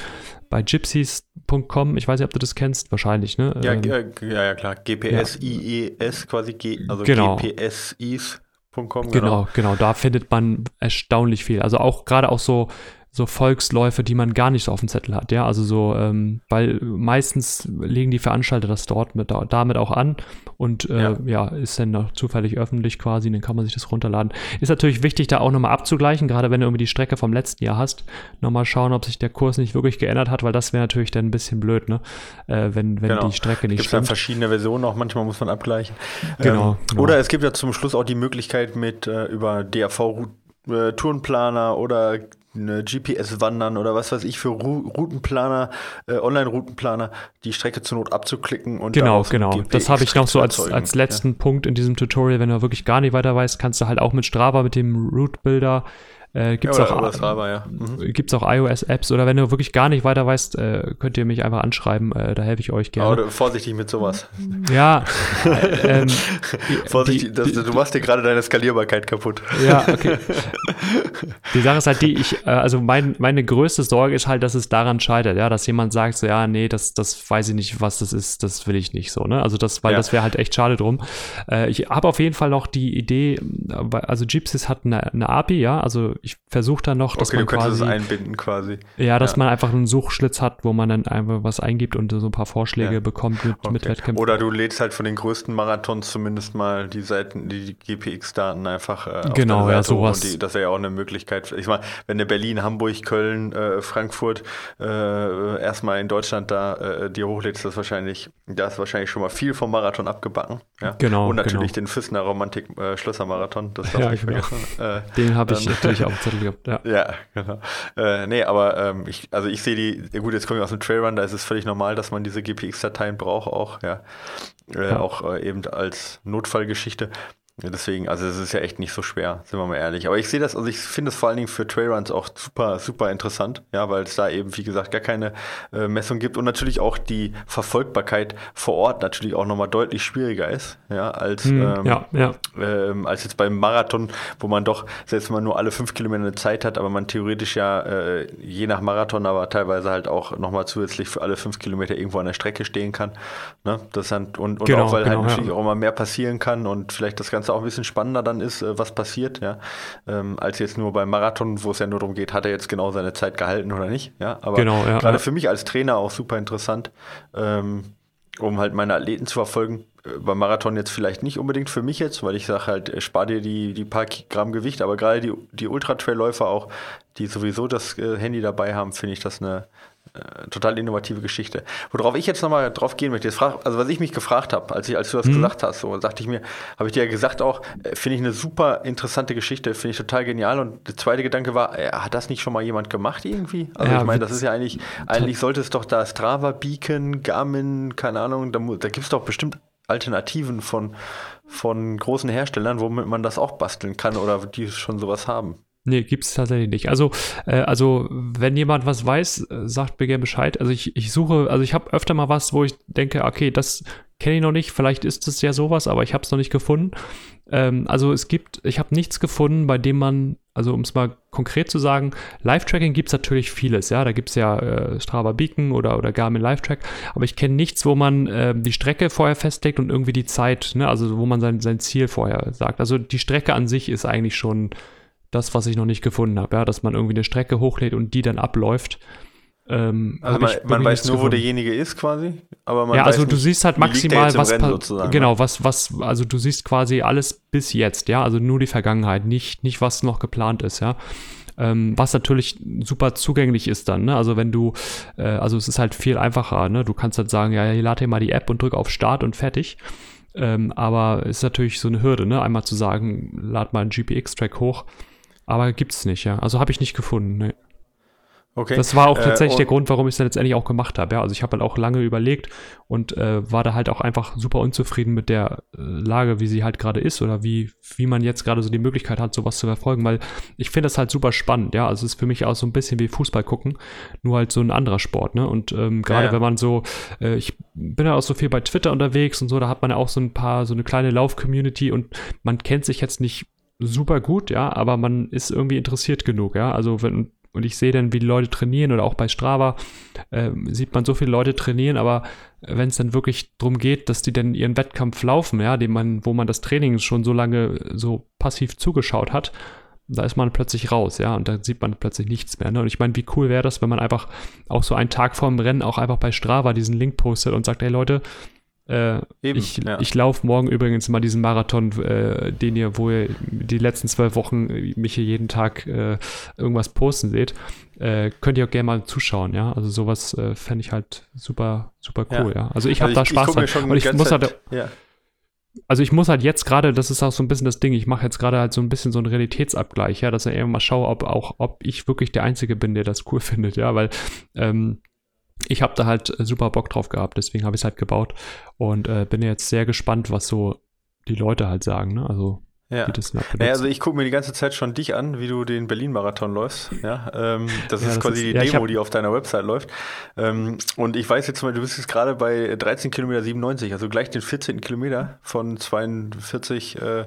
bei gypsies.com, ich weiß nicht, ob du das kennst, wahrscheinlich, ne? Ja, Ähm, äh, ja, ja, klar. GPS, IES quasi, G, also Genau. GPSIs.com. Genau, genau, da findet man erstaunlich viel. Also auch gerade auch so so Volksläufe, die man gar nicht so auf dem Zettel hat, ja, also so, ähm, weil meistens legen die Veranstalter das dort mit, damit auch an und äh, ja. Ja. ist dann noch zufällig öffentlich quasi, dann kann man sich das runterladen. Ist natürlich wichtig, da auch nochmal abzugleichen, gerade wenn du irgendwie die Strecke vom letzten Jahr hast, nochmal schauen, ob sich der Kurs nicht wirklich geändert hat, weil das wäre natürlich dann ein bisschen blöd, ne, äh, wenn, wenn Genau. die Strecke nicht Gibt es dann stimmt. verschiedene Versionen auch, manchmal muss man abgleichen. Genau, Ähm, genau. Oder es gibt ja zum Schluss auch die Möglichkeit mit äh, über DAV äh, Tourenplaner oder eine GPS-Wandern oder was weiß ich für Routenplaner, äh, Online-Routenplaner, die Strecke zur Not abzuklicken und Genau, genau. Das habe ich noch so als, als letzten Punkt in diesem Tutorial. Wenn du wirklich gar nicht weiter weißt, kannst du halt auch mit Strava, mit dem Route Builder, äh, Ja, gibt's oder, auch, Strava, ja. Mhm. gibt's auch iOS-Apps oder wenn du wirklich gar nicht weiter weißt, äh, könnt ihr mich einfach anschreiben, äh, da helfe ich euch gerne. Aber vorsichtig mit sowas. ja, äh, <laughs> ähm, die- Vorsichtig, das, die, du machst dir gerade deine Skalierbarkeit kaputt. Ja, okay. Die Sache ist halt die, ich, äh, also mein, meine größte Sorge ist halt, dass es daran scheitert, ja, dass jemand sagt so, ja, nee, das, das weiß ich nicht, was das ist, das will ich nicht so, ne? Also das, weil Ja. das wäre halt echt schade drum. Äh, ich habe auf jeden Fall noch die Idee, äh, also Gypsys hat eine, eine API, ja, also ich versuche dann noch, dass Okay, du man könntest es quasi, einbinden quasi. ja, dass ja. man einfach einen Suchschlitz hat, wo man dann einfach was eingibt und so ein paar Vorschläge Ja. bekommt mit, mit Okay. Wettkämpfen. Oder du lädst halt von den größten Marathons zumindest mal die Seiten, die GPX-Daten einfach äh, auf Genau, ja, sowas. Und die, das wäre ja auch eine Möglichkeit. Ich meine, wenn du Berlin, Hamburg, Köln, äh, Frankfurt äh, erstmal in Deutschland da äh, dir hochlädst, das wahrscheinlich, da ist wahrscheinlich schon mal viel vom Marathon abgebacken. Ja? Genau, Und natürlich genau. den Füssner Romantik äh, Schlösser-Marathon, das darf Ja, man nicht genau. vergessen. <laughs> Äh, Den habe ich natürlich auf <laughs> dem Zettel gehabt, ja. ja, genau. Äh, nee, aber ähm, ich, also ich sehe die, gut, jetzt komme ich aus dem Trailrun, da ist es völlig normal, dass man diese GPX-Dateien braucht auch, ja. Äh, Ja. Auch äh, eben als Notfallgeschichte. Ja, deswegen, also es ist ja echt nicht so schwer, sind wir mal ehrlich. Aber ich sehe das, also ich finde es vor allen Dingen für Trailruns auch super, super interessant, ja, weil es da eben, wie gesagt, gar keine äh, Messung gibt und natürlich auch die Verfolgbarkeit vor Ort natürlich auch nochmal deutlich schwieriger ist, ja, als Hm, ähm, ja, ja. ähm, als jetzt beim Marathon, wo man doch, selbst wenn man nur alle fünf Kilometer eine Zeit hat, aber man theoretisch ja äh, je nach Marathon, aber teilweise halt auch nochmal zusätzlich für alle fünf Kilometer irgendwo an der Strecke stehen kann. Ne? Das dann, und und Genau, auch, weil genau, halt natürlich ja. auch immer mehr passieren kann und vielleicht das Ganze auch ein bisschen spannender dann ist, äh, was passiert, ja. Ähm, als jetzt nur beim Marathon, wo es ja nur darum geht, hat er jetzt genau seine Zeit gehalten oder nicht, ja. Aber Genau, ja, gerade ja. für mich als Trainer auch super interessant. Ähm, um halt meine Athleten zu verfolgen. Äh, Beim Marathon jetzt vielleicht nicht unbedingt für mich jetzt, weil ich sage halt, äh, spar dir die, die paar Gramm Gewicht, aber gerade die, die Ultra-Trail-Läufer auch, die sowieso das Handy dabei haben, finde ich das eine äh, total innovative Geschichte. Worauf ich jetzt nochmal drauf gehen möchte, frag, also was ich mich gefragt habe, als, ich, als du das gesagt hast, so dachte ich mir, habe ich dir ja gesagt auch, äh, finde ich eine super interessante Geschichte, finde ich total genial. Und der zweite Gedanke war, äh, hat das nicht schon mal jemand gemacht irgendwie? Also Ja, ich meine, das ist ja eigentlich, eigentlich sollte es doch da Strava, Beacon, Garmin, keine Ahnung, da, da gibt es doch bestimmt Alternativen von, von großen Herstellern, womit man das auch basteln kann oder die schon sowas haben. Nee, gibt's tatsächlich nicht. Also, äh, also wenn jemand was weiß, äh, sagt mir gerne Bescheid. Also ich, ich suche, also ich habe öfter mal was, wo ich denke, okay, das kenne ich noch nicht, vielleicht ist es ja sowas, aber ich habe es noch nicht gefunden. Ähm, also es gibt, ich habe nichts gefunden, bei dem man, also um es mal konkret zu sagen, Live-Tracking gibt's natürlich vieles, ja, da gibt's ja äh, Strava Beacon oder, oder Garmin Live-Track, aber ich kenne nichts, wo man äh, die Strecke vorher festlegt und irgendwie die Zeit, ne, also wo man sein, sein Ziel vorher sagt. Also die Strecke an sich ist eigentlich schon das, was ich noch nicht gefunden habe, ja, dass man irgendwie eine Strecke hochlädt und die dann abläuft. Ähm, Also man, ich man weiß nur, wo gefunden. derjenige ist quasi, aber man ja, also du nicht, siehst halt maximal, was Rennen sozusagen, ne? genau, was, was, also du siehst quasi alles bis jetzt, ja, also nur die Vergangenheit, nicht, nicht was noch geplant ist, ja. Ähm, was natürlich super zugänglich ist dann, ne? Also wenn du, äh, also es ist halt viel einfacher, ne? Du kannst halt sagen, ja, hier lade dir mal die App und drück auf Start und fertig. Ähm, aber es ist natürlich so eine Hürde, ne? Einmal zu sagen, lad mal einen GPX-Track hoch. Aber gibt's nicht, ja. Also habe ich nicht gefunden, ne. Okay. Das war auch äh, tatsächlich äh, der Grund, warum ich es dann letztendlich auch gemacht habe. Ja, also ich habe halt auch lange überlegt und äh, war da halt auch einfach super unzufrieden mit der äh, Lage, wie sie halt gerade ist oder wie, wie man jetzt gerade so die Möglichkeit hat, sowas zu verfolgen, weil ich finde das halt super spannend. Ja, also es ist für mich auch so ein bisschen wie Fußball gucken, nur halt so ein anderer Sport. Ne? Und ähm, gerade ja, ja. wenn man so, äh, ich bin ja auch so viel bei Twitter unterwegs und so, da hat man ja auch so ein paar, so eine kleine Lauf-Community und man kennt sich jetzt nicht super gut, ja, aber man ist irgendwie interessiert genug, ja. Also wenn und ich sehe dann, wie die Leute trainieren oder auch bei Strava äh, sieht man so viele Leute trainieren, aber wenn es dann wirklich darum geht, dass die dann ihren Wettkampf laufen, ja, dem man, wo man das Training schon so lange so passiv zugeschaut hat, da ist man plötzlich raus, ja, und da sieht man plötzlich nichts mehr. Ne? Und ich meine, wie cool wäre das, wenn man einfach auch so einen Tag vor dem Rennen auch einfach bei Strava diesen Link postet und sagt, hey Leute, äh, Eben, ich ja. ich laufe morgen übrigens mal diesen Marathon, äh, den ihr, wo ihr die letzten zwölf Wochen mich hier jeden Tag äh, irgendwas posten seht. Äh, könnt ihr auch gerne mal zuschauen, ja. Also sowas äh, fände ich halt super, super cool, ja. ja. Also ich habe also da Spaß dran. Und ich muss halt, ja. Also ich muss halt jetzt gerade, das ist auch so ein bisschen das Ding, ich mache jetzt gerade halt so ein bisschen so einen Realitätsabgleich, ja, dass ich eben mal schaue, ob auch, ob ich wirklich der Einzige bin, der das cool <laughs> findet, ja, weil ähm, ich habe da halt äh, super Bock drauf gehabt, deswegen habe ich es halt gebaut und äh, bin jetzt sehr gespannt, was so die Leute halt sagen. Ne? Also ja. Naja, also ich gucke mir die ganze Zeit schon dich an, wie du den Berlin-Marathon läufst. Ja, ähm, das ja, ist das quasi ist, die ja, Demo, die auf deiner Website läuft. Ähm, und ich weiß jetzt mal, du bist jetzt gerade bei 13 Kilometer 97, also gleich den 14. Kilometer von 42 äh,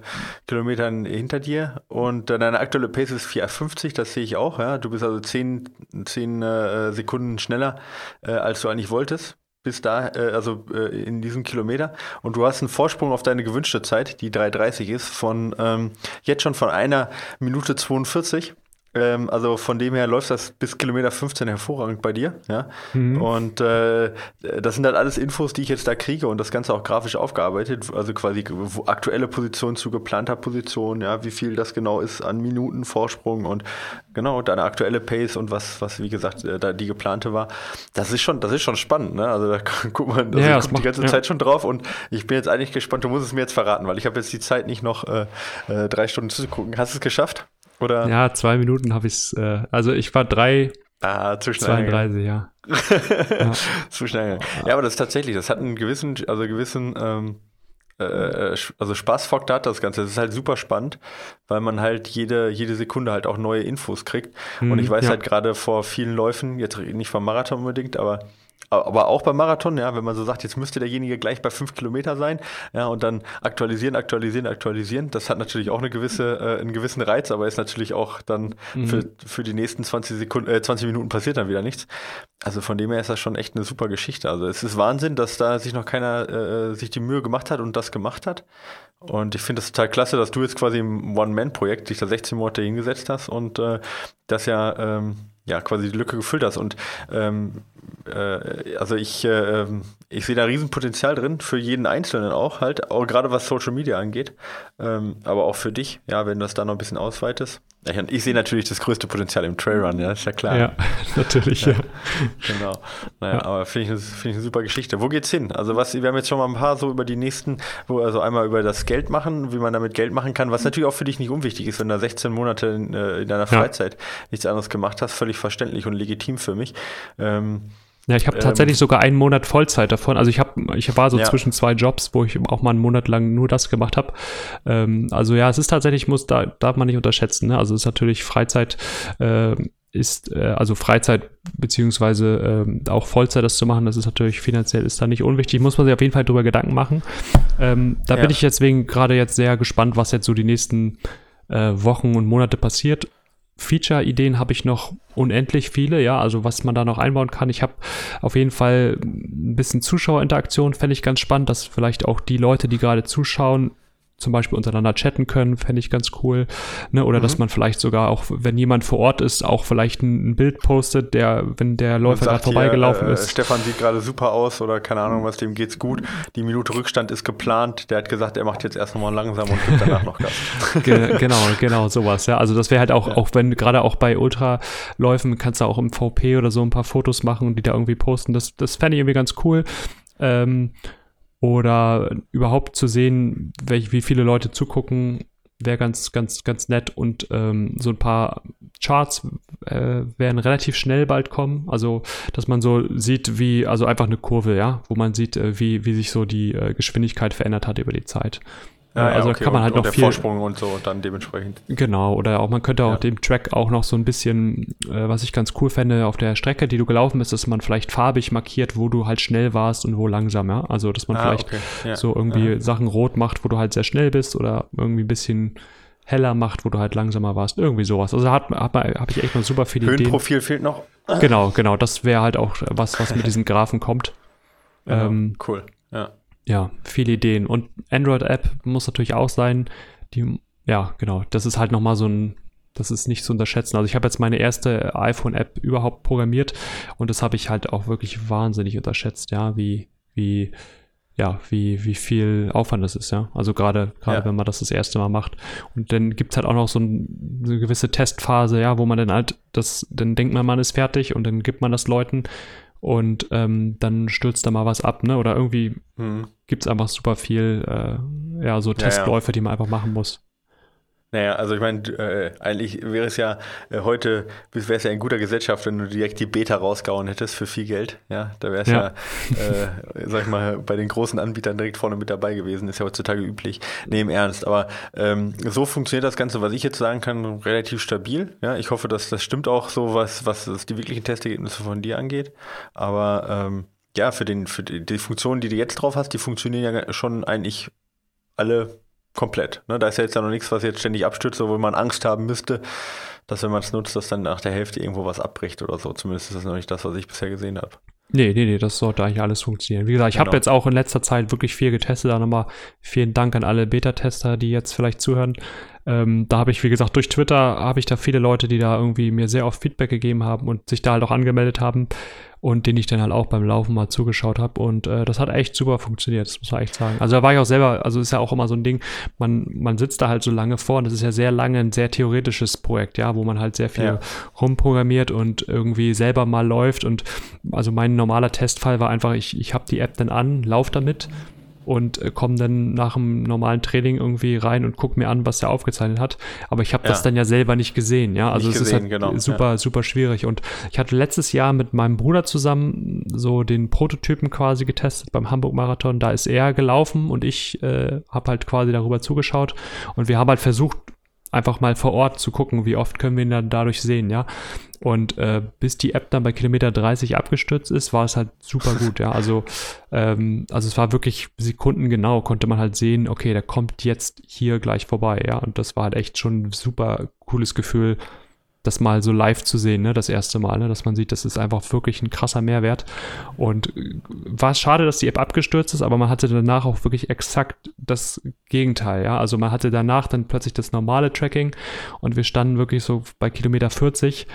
Kilometern hinter dir. Und äh, deine aktuelle Pace ist 4,50, das sehe ich auch. Ja, du bist also 10, 10 äh, Sekunden schneller, äh, als du eigentlich wolltest bis da, äh, also äh, in diesem Kilometer. Und du hast einen Vorsprung auf deine gewünschte Zeit, die 3,30 ist, von ähm, jetzt schon von einer Minute 42. Ähm, also von dem her läuft das bis Kilometer 15 hervorragend bei dir. Ja? Mhm. Und äh, das sind halt alles Infos, die ich jetzt da kriege und das Ganze auch grafisch aufgearbeitet. Also quasi aktuelle Position zu geplanter Position, ja, wie viel das genau ist an Minuten Vorsprung und genau deine aktuelle Pace und was, was wie gesagt, äh, da die geplante war. Das ist schon, das ist schon spannend, ne? Also da <laughs> guckt man also ja, guckt die ganze ja. Zeit schon drauf und ich bin jetzt eigentlich gespannt, du musst es mir jetzt verraten, weil ich habe jetzt die Zeit nicht noch äh, äh drei Stunden zu gucken. Hast du es geschafft? Oder? Ja, zwei Minuten habe ich es. Äh, also ich war drei. Ah, zu schnell. 32, ja. <laughs> ja. zu schnell. Ja, aber das ist tatsächlich, das hat einen gewissen, also gewissen, ähm, äh, also Spaßfaktor hat das Ganze. Das ist halt super spannend, weil man halt jede, jede Sekunde halt auch neue Infos kriegt. Mhm, Und ich weiß ja. halt gerade vor vielen Läufen, jetzt nicht vom Marathon unbedingt, aber aber auch beim Marathon, ja, wenn man so sagt, jetzt müsste derjenige gleich bei fünf Kilometer sein, ja, und dann aktualisieren, aktualisieren, aktualisieren, das hat natürlich auch eine gewisse, äh, einen gewissen Reiz, aber ist natürlich auch dann mhm. für, für die nächsten 20 Sekunden, äh, 20 Minuten passiert dann wieder nichts. Also von dem her ist das schon echt eine super Geschichte. Also es ist Wahnsinn, dass da sich noch keiner äh, sich die Mühe gemacht hat und das gemacht hat. Und ich finde es total klasse, dass du jetzt quasi im One-Man-Projekt dich da 16 Monate hingesetzt hast und äh, das ja, ähm, ja quasi die Lücke gefüllt hast. Und ähm, äh, also ich, äh, ich sehe da Riesenpotenzial drin, für jeden Einzelnen auch halt, auch gerade was Social Media angeht, ähm, aber auch für dich, ja, wenn du das da noch ein bisschen ausweitest. Ich, ich sehe natürlich das größte Potenzial im Trailrun, ja, ist ja klar. Ja, <laughs> natürlich, ja. ja. Genau. Naja, ja. aber finde ich, find ich eine super Geschichte. Wo geht's hin? Also was, wir haben jetzt schon mal ein paar so über die nächsten, wo also einmal über das Geld machen, wie man damit Geld machen kann, was natürlich auch für dich nicht unwichtig ist, wenn du 16 Monate in, äh, in deiner Freizeit ja. nichts anderes gemacht hast, völlig verständlich und legitim für mich. Ähm, ja, ich habe ähm, tatsächlich sogar einen Monat Vollzeit davon. Also ich habe, ich war so ja. zwischen zwei Jobs, wo ich auch mal einen Monat lang nur das gemacht habe. Ähm, also ja, es ist tatsächlich, muss da darf man nicht unterschätzen. Ne? Also es ist natürlich Freizeit. Äh, ist äh, also Freizeit beziehungsweise äh, auch Vollzeit das zu machen, das ist natürlich finanziell ist da nicht unwichtig, muss man sich auf jeden Fall drüber Gedanken machen. Ähm, da ja. bin ich deswegen gerade jetzt sehr gespannt, was jetzt so die nächsten äh, Wochen und Monate passiert. Feature-Ideen habe ich noch unendlich viele, ja, also was man da noch einbauen kann. Ich habe auf jeden Fall ein bisschen Zuschauerinteraktion, fände ich ganz spannend, dass vielleicht auch die Leute, die gerade zuschauen, zum Beispiel untereinander chatten können, fände ich ganz cool. Ne? Oder mhm. dass man vielleicht sogar auch, wenn jemand vor Ort ist, auch vielleicht ein, ein Bild postet, der, wenn der Läufer gerade vorbeigelaufen äh, ist. Stefan sieht gerade super aus oder keine Ahnung was, dem geht's gut. Die Minute Rückstand ist geplant. Der hat gesagt, er macht jetzt erst nochmal langsam und gibt danach noch Gas. <laughs> Ge genau, genau, sowas. Ja, also das wäre halt auch, ja. auch wenn, gerade auch bei Ultraläufen kannst du auch im VP oder so ein paar Fotos machen und die da irgendwie posten. Das, das fände ich irgendwie ganz cool. Ähm, oder überhaupt zu sehen, welch, wie viele Leute zugucken, wäre ganz, ganz, ganz nett und ähm, so ein paar Charts äh, werden relativ schnell bald kommen. Also, dass man so sieht, wie, also einfach eine Kurve, ja, wo man sieht, äh, wie, wie sich so die äh, Geschwindigkeit verändert hat über die Zeit. Ja, also okay. kann man und, halt und noch der viel. Vorsprung und so dann dementsprechend. Genau, oder auch man könnte auch Ja. dem Track auch noch so ein bisschen, äh, was ich ganz cool fände, auf der Strecke, die du gelaufen bist, dass man vielleicht farbig markiert, wo du halt schnell warst und wo langsam, ja. Also dass man Ah, vielleicht okay. Ja. so irgendwie. Sachen rot macht, wo du halt sehr schnell bist oder irgendwie ein bisschen heller macht, wo du halt langsamer warst. Irgendwie sowas. Also hat, hat, habe ich echt noch super viele Ideen. Höhenprofil fehlt noch. Genau, genau. Das wäre halt auch was, was mit diesen Graphen kommt. <laughs> Ähm, cool. Ja. Ja, viele Ideen. Und Android-App muss natürlich auch sein. Die, ja, genau. Das ist halt nochmal so ein, das ist nicht zu unterschätzen. Also ich habe jetzt meine erste iPhone-App überhaupt programmiert und das habe ich halt auch wirklich wahnsinnig unterschätzt, ja, wie, wie, ja, wie, wie viel Aufwand das ist, ja. Also gerade, gerade Ja. wenn man das das erste Mal macht. Und dann gibt's halt auch noch so, ein, so eine gewisse Testphase, ja, wo man dann halt das, dann denkt man, man ist fertig und dann gibt man das Leuten und ähm, dann stürzt da mal was ab, ne? Oder irgendwie Hm. gibt's einfach super viel, äh, ja, so ja. Testläufe, die man einfach machen muss. Naja, also ich meine, äh, eigentlich wäre es ja äh, heute, wäre es ja in guter Gesellschaft, wenn du direkt die Beta rausgehauen hättest für viel Geld. Ja, da wäre es ja, Ja. äh, sag ich mal, bei den großen Anbietern direkt vorne mit dabei gewesen. Ist ja heutzutage üblich. Nee, im Ernst. Aber ähm, so funktioniert das Ganze, was ich jetzt sagen kann, relativ stabil. Ja, ich hoffe, dass das stimmt auch so, was, was die wirklichen Testergebnisse von dir angeht. Aber ähm, ja, für, den, für die, die Funktionen, die du jetzt drauf hast, die funktionieren ja schon eigentlich alle komplett. Ne? Da ist ja jetzt ja noch nichts, was jetzt ständig abstürzt, wo man Angst haben müsste, dass wenn man es nutzt, dass dann nach der Hälfte irgendwo was abbricht oder so. Zumindest ist das noch nicht das, was ich bisher gesehen habe. Nee, nee, nee, das sollte eigentlich alles funktionieren. Wie gesagt, ich habe Genau. jetzt auch in letzter Zeit wirklich viel getestet. Da nochmal vielen Dank an alle Beta-Tester, die jetzt vielleicht zuhören. Ähm, da habe ich, wie gesagt, durch Twitter habe ich da viele Leute, die da irgendwie mir sehr oft Feedback gegeben haben und sich da halt auch angemeldet haben und denen ich dann halt auch beim Laufen mal zugeschaut habe. Und äh, das hat echt super funktioniert, das muss man echt sagen. Also da war ich auch selber, also ist ja auch immer so ein Ding, man, man sitzt da halt so lange vor und das ist ja sehr lange ein sehr theoretisches Projekt, ja, wo man halt sehr viel Ja. rumprogrammiert und irgendwie selber mal läuft. Und also mein normaler Testfall war einfach, ich, ich habe die App dann an, lauf damit und äh, komme dann nach dem normalen Training irgendwie rein und gucke mir an, was er aufgezeichnet hat. Aber ich habe Ja. das dann ja selber nicht gesehen, ja. Also Nicht es ist gesehen, halt genau, super, super schwierig. Und ich hatte letztes Jahr mit meinem Bruder zusammen so den Prototypen quasi getestet beim Hamburg-Marathon. Da ist er gelaufen und ich äh, habe halt quasi darüber zugeschaut. Und wir haben halt versucht, einfach mal vor Ort zu gucken, wie oft können wir ihn dann dadurch sehen, ja. Und äh, bis die App dann bei Kilometer 30 abgestürzt ist, war es halt super <laughs> gut, ja. Also, ähm, also es war wirklich sekundengenau, konnte man halt sehen, okay, der kommt jetzt hier gleich vorbei, ja. Und das war halt echt schon ein super cooles Gefühl, das mal so live zu sehen, ne, das erste Mal, ne, dass man sieht, das ist einfach wirklich ein krasser Mehrwert. Und äh, war schade, dass die App abgestürzt ist, aber man hatte danach auch wirklich exakt das Gegenteil, ja. Also man hatte danach dann plötzlich das normale Tracking und wir standen wirklich so bei Kilometer 40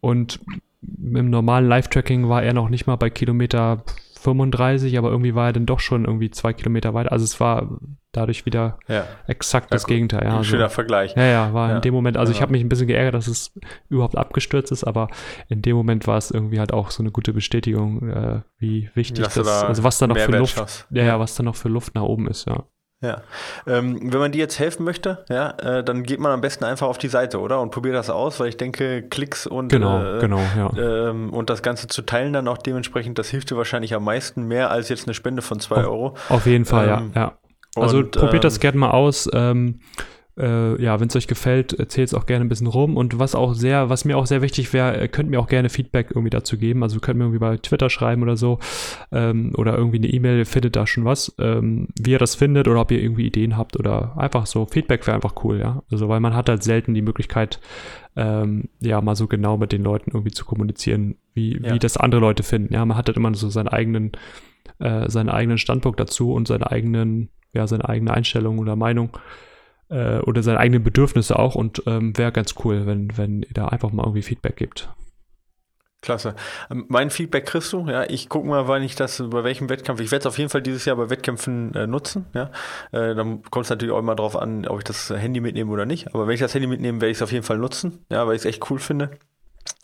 und im normalen Live-Tracking war er noch nicht mal bei Kilometer 35, aber irgendwie war er dann doch schon irgendwie zwei Kilometer weiter. Also es war dadurch wieder Ja, exakt Ja, das gut. Gegenteil. Ja, ein also- schöner Vergleich. ja, ja, war Ja, in dem Moment, also ich habe mich ein bisschen geärgert, dass es überhaupt abgestürzt ist, aber in dem Moment war es irgendwie halt auch so eine gute Bestätigung, äh, wie wichtig das, da also was da noch für Luft, ja, was da noch für Luft nach oben ist, ja. Ja. Ähm, wenn man dir jetzt helfen möchte, ja, äh, dann geht man am besten einfach auf die Seite, oder? Und probiert das aus, weil ich denke, Klicks und, Genau, äh, genau, ja. ähm, und das Ganze zu teilen dann auch dementsprechend, das hilft dir wahrscheinlich am meisten, mehr als jetzt eine Spende von 2 Oh. Euro. Auf jeden Fall, ähm, ja, ja. Also und, probiert das ähm, gerne mal aus. Äh, ja, wenn es euch gefällt, erzählt es auch gerne ein bisschen rum. Und was auch sehr, was mir auch sehr wichtig wäre, ihr könnt mir auch gerne Feedback irgendwie dazu geben. Also könnt mir irgendwie bei Twitter schreiben oder so. Ähm, oder irgendwie eine E-Mail, findet da schon was. Ähm, wie ihr das findet oder ob ihr irgendwie Ideen habt oder einfach so. Feedback wäre einfach cool, ja. Also weil man hat halt selten die Möglichkeit, ähm, ja, mal so genau mit den Leuten irgendwie zu kommunizieren, wie, Ja. wie das andere Leute finden. Ja, man hat halt immer so seinen eigenen, äh, seinen eigenen Standpunkt dazu und seine eigenen, ja, seine eigene Einstellung oder Meinung äh, oder seine eigenen Bedürfnisse auch und ähm, wäre ganz cool, wenn, wenn ihr da einfach mal irgendwie Feedback gibt. Klasse. Ähm, Mein Feedback kriegst du, ja. Ich gucke mal, wann ich das, bei welchem Wettkampf. Ich werde es auf jeden Fall dieses Jahr bei Wettkämpfen äh, nutzen, ja. Äh, dann kommt es natürlich auch immer drauf an, ob ich das Handy mitnehme oder nicht. Aber wenn ich das Handy mitnehme, werde ich es auf jeden Fall nutzen, ja, weil ich es echt cool finde.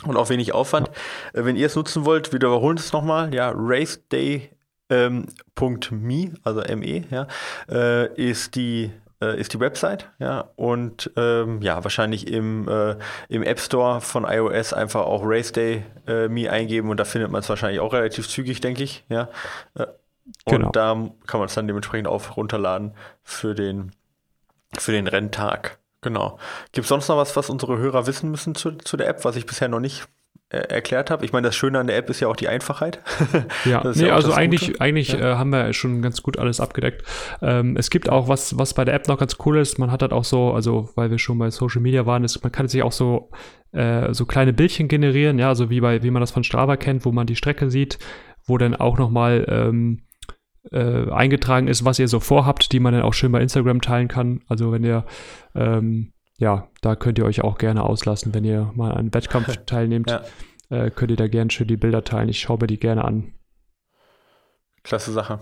Und auch wenig Aufwand. Äh, wenn ihr es nutzen wollt, wir wiederholen es nochmal, ja, raceday.me, ähm, .me, also ME, ja, äh, ist die äh, ist die Website, ja, und ähm, ja, wahrscheinlich im, äh, im App Store von iOS einfach auch Race Day äh, Me eingeben und da findet man es wahrscheinlich auch relativ zügig, denke ich, ja. Äh, und genau. da kann man es dann dementsprechend auch runterladen für den, für den Renntag. Genau. Gibt es sonst noch was, was unsere Hörer wissen müssen zu, zu der App, was ich bisher noch nicht erklärt habe. Ich meine, das Schöne an der App ist ja auch die Einfachheit. <laughs> <laughs> ja, nee, ja also eigentlich, eigentlich ja. äh, haben wir schon ganz gut alles abgedeckt. Ähm, es gibt auch was, was bei der App noch ganz cool ist. Man hat halt auch so, also weil wir schon bei Social Media waren, ist, man kann sich auch so äh, so kleine Bildchen generieren, ja, so wie bei, wie man das von Strava kennt, wo man die Strecke sieht, wo dann auch noch mal ähm, äh, eingetragen ist, was ihr so vorhabt, die man dann auch schön bei Instagram teilen kann. Also wenn ihr ähm, ja, da könnt ihr euch auch gerne auslassen, wenn ihr mal an einem Wettkampf <laughs> teilnehmt. Ja. Äh, könnt ihr da gerne schön die Bilder teilen. Ich schaue mir die gerne an. Klasse Sache.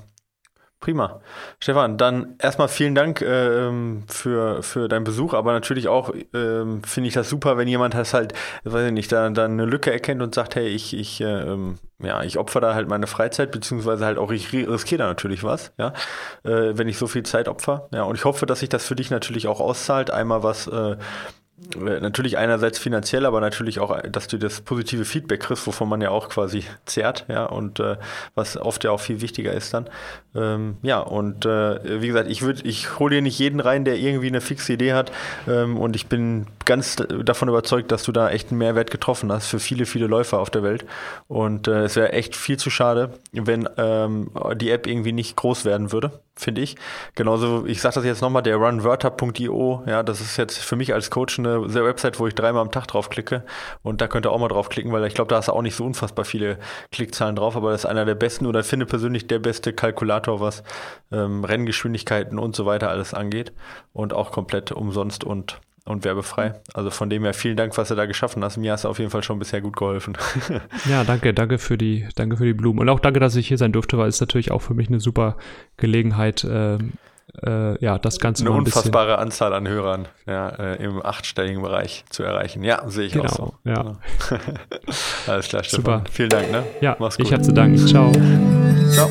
Prima. Stefan, dann erstmal vielen Dank ähm, für, für deinen Besuch, aber natürlich auch ähm, finde ich das super, wenn jemand das halt, weiß ich nicht, da, da eine Lücke erkennt und sagt, hey, ich, ich, ähm, ja, ich opfer da halt meine Freizeit, beziehungsweise halt auch, ich riskiere da natürlich was, ja, äh, wenn ich so viel Zeit opfer. Ja, und ich hoffe, dass sich das für dich natürlich auch auszahlt. Einmal was äh, äh, natürlich einerseits finanziell, aber natürlich auch, dass du das positive Feedback kriegst, wovon man ja auch quasi <laughs> zehrt, ja, und äh, was oft ja auch viel wichtiger ist dann. Ähm, ja, und äh, wie gesagt, ich würde, ich hole hier nicht jeden rein, der irgendwie eine fixe Idee hat. Ähm, und ich bin ganz davon überzeugt, dass du da echt einen Mehrwert getroffen hast für viele, viele Läufer auf der Welt. Und äh, es wäre echt viel zu schade, wenn ähm, die App irgendwie nicht groß werden würde finde ich. Genauso, ich sage das jetzt nochmal, der runwörter.io, ja, das ist jetzt für mich als Coach eine Website, wo ich dreimal am Tag draufklicke. Und da könnt ihr auch mal draufklicken, weil ich glaube, da hast du auch nicht so unfassbar viele Klickzahlen drauf, aber das ist einer der besten oder finde persönlich der beste Kalkulator, was ähm, Renngeschwindigkeiten und so weiter alles angeht. Und auch komplett umsonst und und werbefrei. Also von dem her vielen Dank, was du da geschaffen hast. Mir hast du auf jeden Fall schon bisher gut geholfen. <laughs> ja, danke, danke für die, danke für die Blumen. Und auch danke, dass ich hier sein durfte, weil es natürlich auch für mich eine super Gelegenheit, äh, äh, ja, das Ganze Eine ein unfassbare Anzahl an Hörern ja, äh, im achtstelligen Bereich zu erreichen. Ja, sehe ich genau, auch so. Ja. Genau. <laughs> Alles klar, Stefan. Super. Vielen Dank, ne? Ja, Mach's gut. ich habe zu danken. Ciao. Ciao.